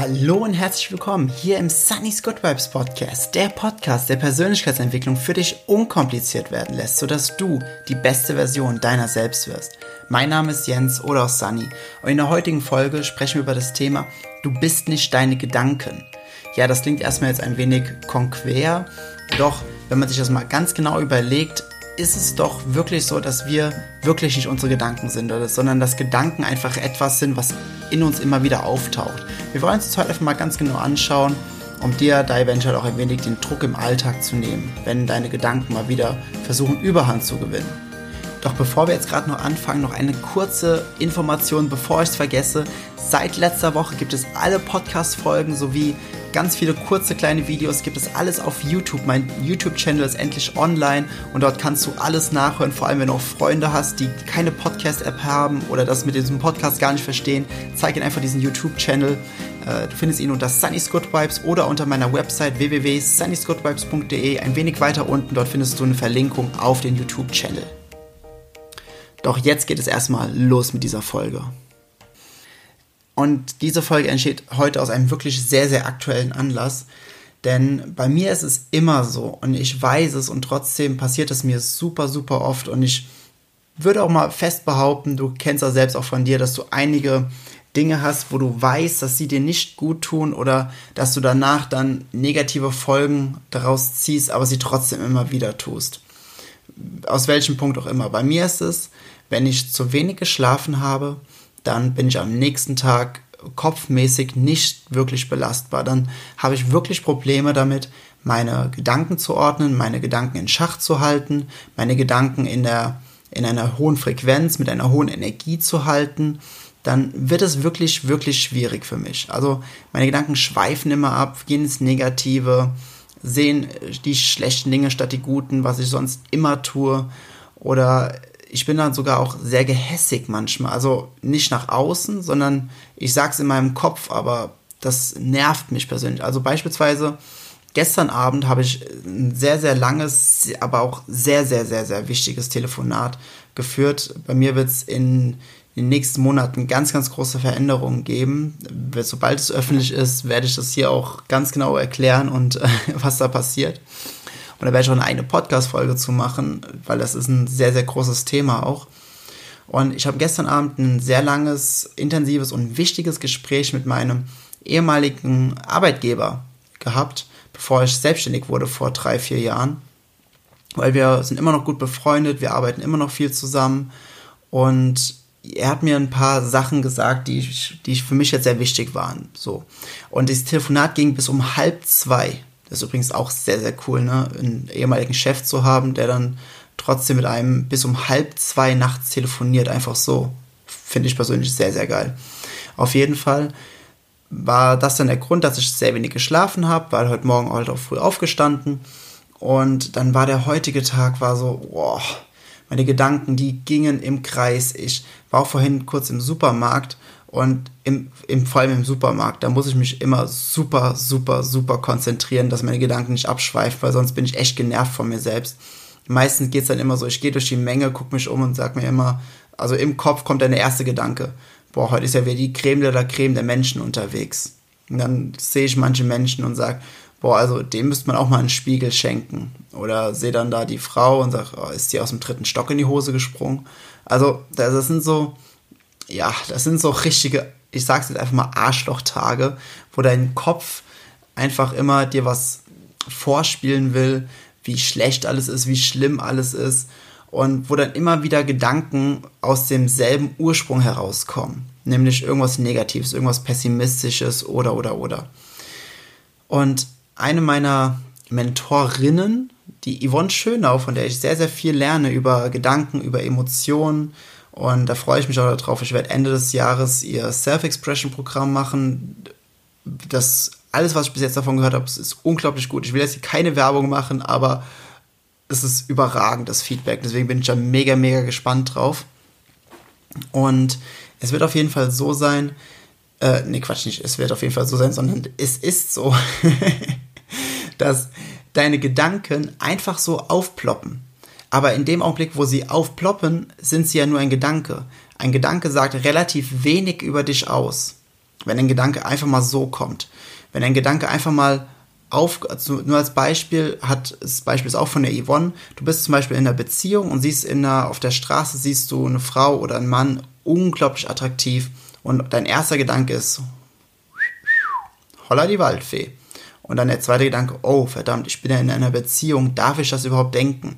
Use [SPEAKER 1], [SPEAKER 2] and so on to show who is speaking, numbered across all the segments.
[SPEAKER 1] Hallo und herzlich willkommen hier im Sunny's Good Vibes Podcast, der Podcast, der Persönlichkeitsentwicklung für dich unkompliziert werden lässt, sodass du die beste Version deiner selbst wirst. Mein Name ist Jens oder auch Sunny und in der heutigen Folge sprechen wir über das Thema Du bist nicht deine Gedanken. Ja, das klingt erstmal jetzt ein wenig konquer, doch wenn man sich das mal ganz genau überlegt, ist es doch wirklich so, dass wir wirklich nicht unsere Gedanken sind, sondern dass Gedanken einfach etwas sind, was in uns immer wieder auftaucht. Wir wollen uns das heute einfach mal ganz genau anschauen, um dir da eventuell auch ein wenig den Druck im Alltag zu nehmen, wenn deine Gedanken mal wieder versuchen, Überhand zu gewinnen. Doch bevor wir jetzt gerade noch anfangen, noch eine kurze Information, bevor ich es vergesse. Seit letzter Woche gibt es alle Podcast-Folgen sowie ganz viele kurze kleine Videos, gibt es alles auf YouTube. Mein YouTube-Channel ist endlich online und dort kannst du alles nachhören, vor allem wenn du auch Freunde hast, die keine Podcast-App haben oder das mit diesem Podcast gar nicht verstehen. Zeig ihnen einfach diesen YouTube-Channel. Äh, du findest ihn unter Sunny's Good Vibes oder unter meiner Website www.sunnysgoodvibes.de. Ein wenig weiter unten, dort findest du eine Verlinkung auf den YouTube-Channel. Doch jetzt geht es erstmal los mit dieser Folge. Und diese Folge entsteht heute aus einem wirklich sehr, sehr aktuellen Anlass. Denn bei mir ist es immer so und ich weiß es und trotzdem passiert es mir super, super oft und ich würde auch mal fest behaupten, du kennst das selbst auch von dir, dass du einige Dinge hast, wo du weißt, dass sie dir nicht gut tun oder dass du danach dann negative Folgen daraus ziehst, aber sie trotzdem immer wieder tust. Aus welchem Punkt auch immer. Bei mir ist es, wenn ich zu wenig geschlafen habe, dann bin ich am nächsten Tag kopfmäßig nicht wirklich belastbar. Dann habe ich wirklich Probleme damit, meine Gedanken zu ordnen, meine Gedanken in Schach zu halten, meine Gedanken in, der, in einer hohen Frequenz, mit einer hohen Energie zu halten. Dann wird es wirklich, wirklich schwierig für mich. Also meine Gedanken schweifen immer ab, gehen ins Negative, sehen die schlechten Dinge statt die guten, was ich sonst immer tue. Oder ich bin dann sogar auch sehr gehässig manchmal. Also nicht nach außen, sondern ich sag's in meinem Kopf, aber das nervt mich persönlich. Also beispielsweise gestern Abend habe ich ein sehr, sehr langes, aber auch sehr, sehr, sehr, sehr wichtiges Telefonat geführt. Bei mir wird es in den nächsten Monaten ganz, ganz große Veränderungen geben. Sobald es öffentlich ist, werde ich das hier auch ganz genau erklären und was da passiert. Und da werde ich auch eine eigene Podcast-Folge zu machen, weil das ist ein sehr, sehr großes Thema auch. Und ich habe gestern Abend ein sehr langes, intensives und wichtiges Gespräch mit meinem ehemaligen Arbeitgeber gehabt, bevor ich selbstständig wurde vor drei, vier Jahren. Weil wir sind immer noch gut befreundet, wir arbeiten immer noch viel zusammen. Und er hat mir ein paar Sachen gesagt, die, die für mich jetzt sehr wichtig waren. So. Und das Telefonat ging bis um halb zwei. Das ist übrigens auch sehr, sehr cool, ne? einen ehemaligen Chef zu haben, der dann trotzdem mit einem bis um halb zwei nachts telefoniert, einfach so. Finde ich persönlich sehr, sehr geil. Auf jeden Fall war das dann der Grund, dass ich sehr wenig geschlafen habe, weil heute Morgen halt auch früh aufgestanden. Und dann war der heutige Tag, war so, boah, meine Gedanken, die gingen im Kreis. Ich war vorhin kurz im Supermarkt und im, im, vor allem im Supermarkt, da muss ich mich immer super, super, super konzentrieren, dass meine Gedanken nicht abschweifen, weil sonst bin ich echt genervt von mir selbst. Meistens geht es dann immer so, ich gehe durch die Menge, gucke mich um und sag mir immer, also im Kopf kommt dann der erste Gedanke, boah, heute ist ja wieder die Creme de la Creme der Menschen unterwegs. Und dann sehe ich manche Menschen und sage, boah, also dem müsste man auch mal einen Spiegel schenken. Oder sehe dann da die Frau und sage, oh, ist die aus dem dritten Stock in die Hose gesprungen? Also das sind so, ja, das sind so richtige, ich sag's jetzt einfach mal Arschlochtage, wo dein Kopf einfach immer dir was vorspielen will, wie schlecht alles ist, wie schlimm alles ist und wo dann immer wieder Gedanken aus demselben Ursprung herauskommen, nämlich irgendwas Negatives, irgendwas Pessimistisches oder oder oder. Und eine meiner Mentorinnen, die Yvonne Schönau, von der ich sehr, sehr viel lerne über Gedanken, über Emotionen, und da freue ich mich auch darauf. Ich werde Ende des Jahres ihr Self-Expression-Programm machen. Das alles, was ich bis jetzt davon gehört habe, ist unglaublich gut. Ich will jetzt hier keine Werbung machen, aber es ist überragend, das Feedback. Deswegen bin ich da mega, mega gespannt drauf. Und es wird auf jeden Fall so sein, äh, nee, Quatsch nicht, es wird auf jeden Fall so sein, sondern es ist so, dass deine Gedanken einfach so aufploppen. Aber in dem Augenblick, wo sie aufploppen, sind sie ja nur ein Gedanke. Ein Gedanke sagt relativ wenig über dich aus. Wenn ein Gedanke einfach mal so kommt. Wenn ein Gedanke einfach mal auf, also nur als Beispiel hat, das Beispiel ist auch von der Yvonne, du bist zum Beispiel in einer Beziehung und siehst in einer, auf der Straße siehst du eine Frau oder einen Mann unglaublich attraktiv und dein erster Gedanke ist, holla die Waldfee. Und dann der zweite Gedanke, oh verdammt, ich bin ja in einer Beziehung, darf ich das überhaupt denken?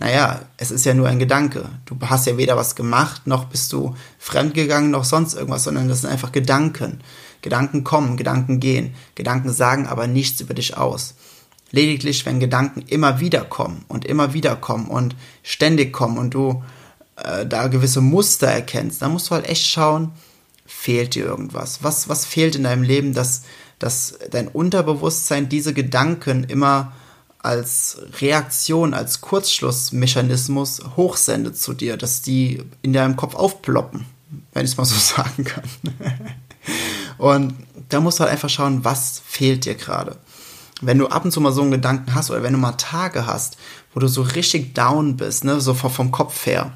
[SPEAKER 1] Naja, es ist ja nur ein Gedanke. Du hast ja weder was gemacht, noch bist du fremdgegangen, noch sonst irgendwas, sondern das sind einfach Gedanken. Gedanken kommen, Gedanken gehen. Gedanken sagen aber nichts über dich aus. Lediglich, wenn Gedanken immer wieder kommen und immer wieder kommen und ständig kommen und du äh, da gewisse Muster erkennst, dann musst du halt echt schauen, fehlt dir irgendwas? Was, was fehlt in deinem Leben, dass, dass dein Unterbewusstsein diese Gedanken immer als Reaktion, als Kurzschlussmechanismus hochsendet zu dir, dass die in deinem Kopf aufploppen, wenn ich es mal so sagen kann. und da musst du halt einfach schauen, was fehlt dir gerade. Wenn du ab und zu mal so einen Gedanken hast oder wenn du mal Tage hast, wo du so richtig down bist, ne, so vom Kopf her,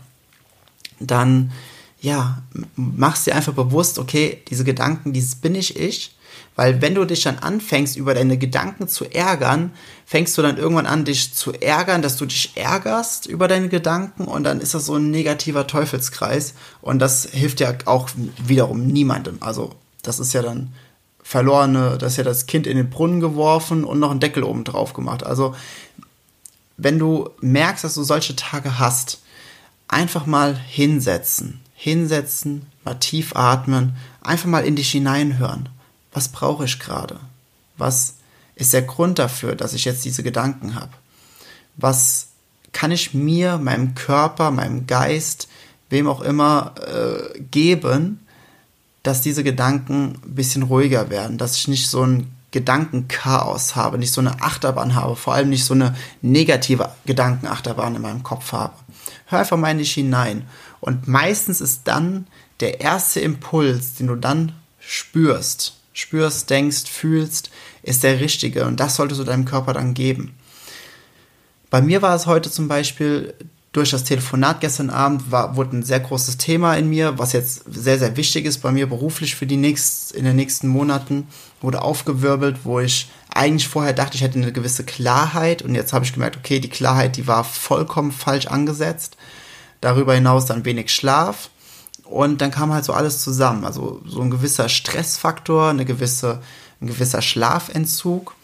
[SPEAKER 1] dann ja, machst dir einfach bewusst, okay, diese Gedanken, dieses bin ich ich. Weil wenn du dich dann anfängst, über deine Gedanken zu ärgern, fängst du dann irgendwann an, dich zu ärgern, dass du dich ärgerst über deine Gedanken und dann ist das so ein negativer Teufelskreis und das hilft ja auch wiederum niemandem. Also das ist ja dann verlorene, das ist ja das Kind in den Brunnen geworfen und noch einen Deckel oben drauf gemacht. Also wenn du merkst, dass du solche Tage hast, einfach mal hinsetzen hinsetzen, mal tief atmen, einfach mal in dich hineinhören. Was brauche ich gerade? Was ist der Grund dafür, dass ich jetzt diese Gedanken habe? Was kann ich mir, meinem Körper, meinem Geist, wem auch immer äh, geben, dass diese Gedanken ein bisschen ruhiger werden, dass ich nicht so ein Gedankenchaos habe, nicht so eine Achterbahn habe, vor allem nicht so eine negative Gedankenachterbahn in meinem Kopf habe. Hör einfach mal in dich hinein und meistens ist dann der erste Impuls, den du dann spürst, spürst, denkst, fühlst, ist der richtige. Und das solltest du deinem Körper dann geben. Bei mir war es heute zum Beispiel durch das Telefonat gestern Abend war, wurde ein sehr großes Thema in mir, was jetzt sehr, sehr wichtig ist bei mir beruflich für die nächst, in den nächsten Monaten, wurde aufgewirbelt, wo ich eigentlich vorher dachte, ich hätte eine gewisse Klarheit und jetzt habe ich gemerkt, okay, die Klarheit, die war vollkommen falsch angesetzt darüber hinaus dann wenig Schlaf und dann kam halt so alles zusammen. Also so ein gewisser Stressfaktor, eine gewisse, ein gewisser Schlafentzug.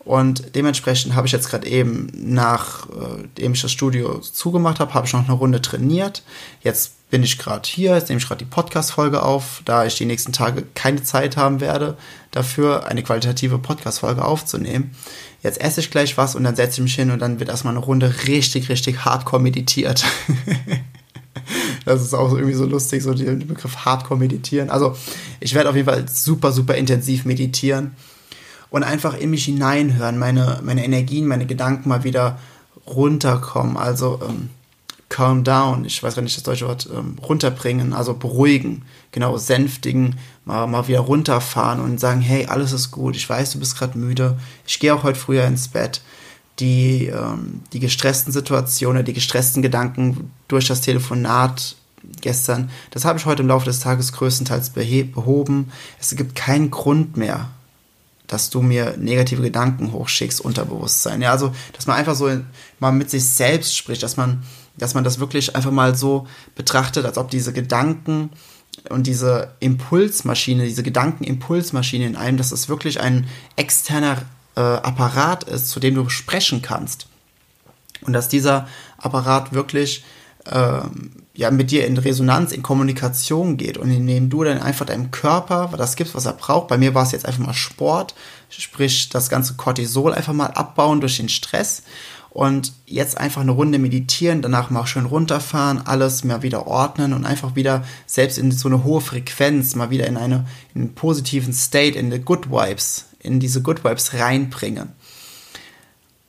[SPEAKER 1] Und dementsprechend habe ich jetzt gerade eben, nachdem äh, ich das Studio zugemacht habe, habe ich noch eine Runde trainiert. Jetzt bin ich gerade hier, jetzt nehme ich gerade die Podcast-Folge auf, da ich die nächsten Tage keine Zeit haben werde, dafür eine qualitative Podcast-Folge aufzunehmen. Jetzt esse ich gleich was und dann setze ich mich hin und dann wird erstmal eine Runde richtig, richtig hardcore meditiert. das ist auch irgendwie so lustig, so der Begriff hardcore meditieren. Also ich werde auf jeden Fall super, super intensiv meditieren und einfach in mich hineinhören, meine, meine Energien, meine Gedanken mal wieder runterkommen. Also ähm, calm down, ich weiß gar nicht das deutsche Wort, ähm, runterbringen, also beruhigen, genau, sänftigen, mal, mal wieder runterfahren und sagen, hey, alles ist gut, ich weiß, du bist gerade müde, ich gehe auch heute früher ins Bett. Die, ähm, die gestressten Situationen, die gestressten Gedanken durch das Telefonat gestern, das habe ich heute im Laufe des Tages größtenteils behoben. Es gibt keinen Grund mehr, dass du mir negative Gedanken hochschickst, Unterbewusstsein. Ja, also, dass man einfach so mal mit sich selbst spricht, dass man, dass man das wirklich einfach mal so betrachtet, als ob diese Gedanken und diese Impulsmaschine, diese Gedankenimpulsmaschine in einem, dass es wirklich ein externer äh, Apparat ist, zu dem du sprechen kannst. Und dass dieser Apparat wirklich ähm, ja, mit dir in Resonanz, in Kommunikation geht und indem du dann einfach deinem Körper das gibst, was er braucht. Bei mir war es jetzt einfach mal Sport, sprich das ganze Cortisol einfach mal abbauen durch den Stress und jetzt einfach eine Runde meditieren, danach mal schön runterfahren, alles mal wieder ordnen und einfach wieder selbst in so eine hohe Frequenz, mal wieder in, eine, in einen positiven State, in die Good Vibes, in diese Good Vibes reinbringen.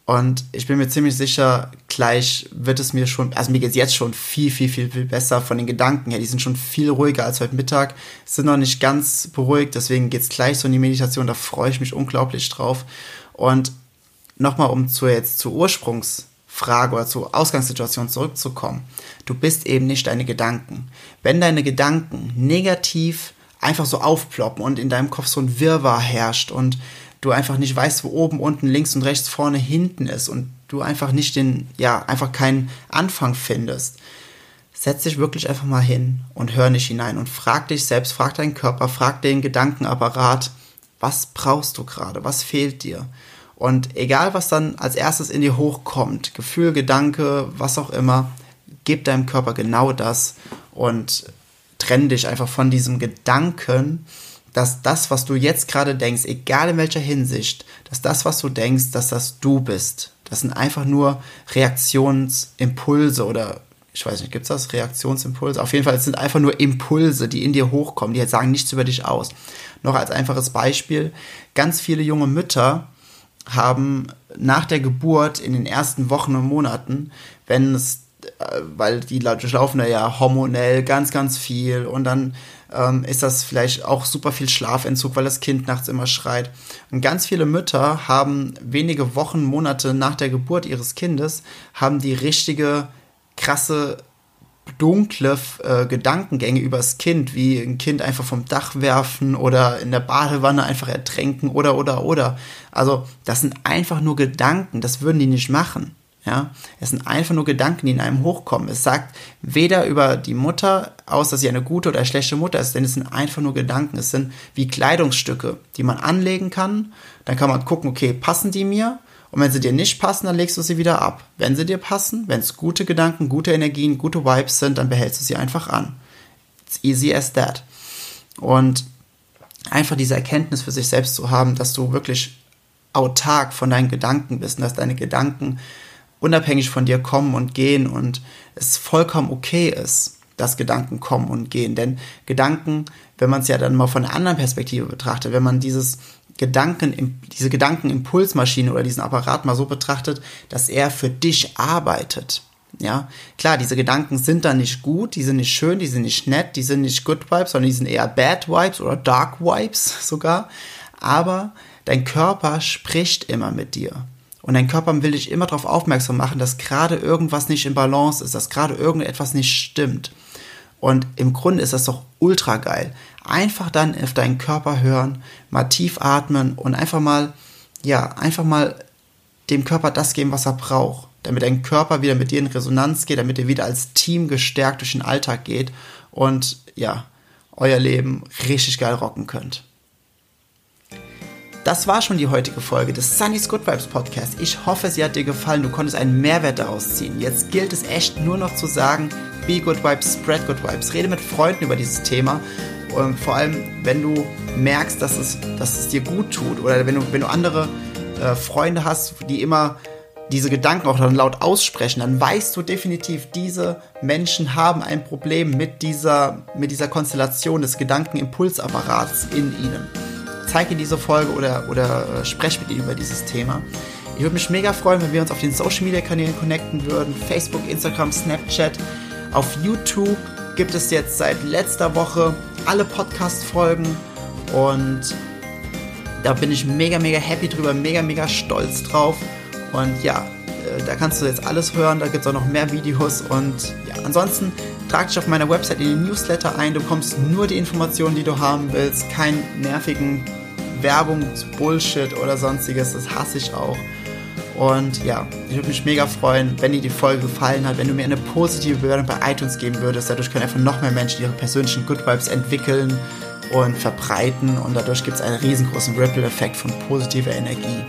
[SPEAKER 1] Und ich bin mir ziemlich sicher, gleich wird es mir schon, also mir geht es jetzt schon viel, viel, viel, viel besser von den Gedanken her. Die sind schon viel ruhiger als heute Mittag, sind noch nicht ganz beruhigt, deswegen geht es gleich so in die Meditation, da freue ich mich unglaublich drauf. Und nochmal, um zu jetzt zur Ursprungsfrage oder zur Ausgangssituation zurückzukommen. Du bist eben nicht deine Gedanken. Wenn deine Gedanken negativ einfach so aufploppen und in deinem Kopf so ein Wirrwarr herrscht und du einfach nicht weißt, wo oben, unten, links und rechts, vorne, hinten ist und du einfach nicht den, ja, einfach keinen Anfang findest. Setz dich wirklich einfach mal hin und hör nicht hinein und frag dich selbst, frag deinen Körper, frag den Gedankenapparat, was brauchst du gerade, was fehlt dir? Und egal, was dann als erstes in dir hochkommt, Gefühl, Gedanke, was auch immer, gib deinem Körper genau das und trenn dich einfach von diesem Gedanken, dass das, was du jetzt gerade denkst, egal in welcher Hinsicht, dass das, was du denkst, dass das du bist. Das sind einfach nur Reaktionsimpulse oder ich weiß nicht, gibt es das? Reaktionsimpulse? Auf jeden Fall, es sind einfach nur Impulse, die in dir hochkommen, die jetzt sagen nichts über dich aus. Noch als einfaches Beispiel, ganz viele junge Mütter haben nach der Geburt in den ersten Wochen und Monaten, wenn es weil die durchlaufen da ja hormonell ganz, ganz viel und dann ähm, ist das vielleicht auch super viel Schlafentzug, weil das Kind nachts immer schreit. Und ganz viele Mütter haben wenige Wochen, Monate nach der Geburt ihres Kindes, haben die richtige, krasse, dunkle äh, Gedankengänge übers Kind, wie ein Kind einfach vom Dach werfen oder in der Badewanne einfach ertränken oder, oder, oder. Also, das sind einfach nur Gedanken, das würden die nicht machen. Ja, es sind einfach nur Gedanken, die in einem hochkommen. Es sagt weder über die Mutter aus, dass sie eine gute oder schlechte Mutter ist, denn es sind einfach nur Gedanken. Es sind wie Kleidungsstücke, die man anlegen kann. Dann kann man gucken, okay, passen die mir? Und wenn sie dir nicht passen, dann legst du sie wieder ab. Wenn sie dir passen, wenn es gute Gedanken, gute Energien, gute Vibes sind, dann behältst du sie einfach an. It's easy as that. Und einfach diese Erkenntnis für sich selbst zu haben, dass du wirklich autark von deinen Gedanken bist und dass deine Gedanken unabhängig von dir kommen und gehen und es vollkommen okay ist, dass Gedanken kommen und gehen. Denn Gedanken, wenn man es ja dann mal von einer anderen Perspektive betrachtet, wenn man dieses Gedanken, diese Gedankenimpulsmaschine oder diesen Apparat mal so betrachtet, dass er für dich arbeitet. Ja, klar, diese Gedanken sind dann nicht gut, die sind nicht schön, die sind nicht nett, die sind nicht Good Vibes, sondern die sind eher Bad Vibes oder Dark Vibes sogar. Aber dein Körper spricht immer mit dir. Und dein Körper will dich immer darauf aufmerksam machen, dass gerade irgendwas nicht in Balance ist, dass gerade irgendetwas nicht stimmt. Und im Grunde ist das doch ultra geil. Einfach dann auf deinen Körper hören, mal tief atmen und einfach mal, ja, einfach mal dem Körper das geben, was er braucht. Damit dein Körper wieder mit dir in Resonanz geht, damit ihr wieder als Team gestärkt durch den Alltag geht und ja, euer Leben richtig geil rocken könnt. Das war schon die heutige Folge des Sunny's Good Vibes Podcast. Ich hoffe, sie hat dir gefallen. Du konntest einen Mehrwert daraus ziehen. Jetzt gilt es echt nur noch zu sagen, be good vibes, spread good vibes. Rede mit Freunden über dieses Thema. Und vor allem, wenn du merkst, dass es, dass es dir gut tut oder wenn du, wenn du andere äh, Freunde hast, die immer diese Gedanken auch dann laut aussprechen, dann weißt du definitiv, diese Menschen haben ein Problem mit dieser, mit dieser Konstellation des Gedankenimpulsapparats in ihnen zeig ihm diese Folge oder, oder äh, mit ihm über dieses Thema. Ich würde mich mega freuen, wenn wir uns auf den Social Media Kanälen connecten würden. Facebook, Instagram, Snapchat. Auf YouTube gibt es jetzt seit letzter Woche alle Podcast-Folgen und da bin ich mega, mega happy drüber, mega, mega stolz drauf. Und ja, äh, da kannst du jetzt alles hören, da gibt es auch noch mehr Videos und ja, ansonsten trag dich auf meiner Website in den Newsletter ein, du bekommst nur die Informationen, die du haben willst, keinen nervigen Werbung, Bullshit oder sonstiges, das hasse ich auch. Und ja, ich würde mich mega freuen, wenn dir die Folge gefallen hat, wenn du mir eine positive Bewertung bei iTunes geben würdest. Dadurch können einfach noch mehr Menschen ihre persönlichen Good Vibes entwickeln und verbreiten und dadurch gibt es einen riesengroßen Ripple-Effekt von positiver Energie.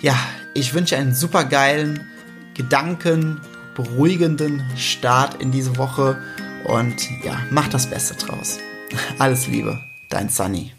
[SPEAKER 1] Ja, ich wünsche einen super geilen, Gedanken, beruhigenden Start in diese Woche und ja, mach das Beste draus. Alles Liebe, dein Sunny.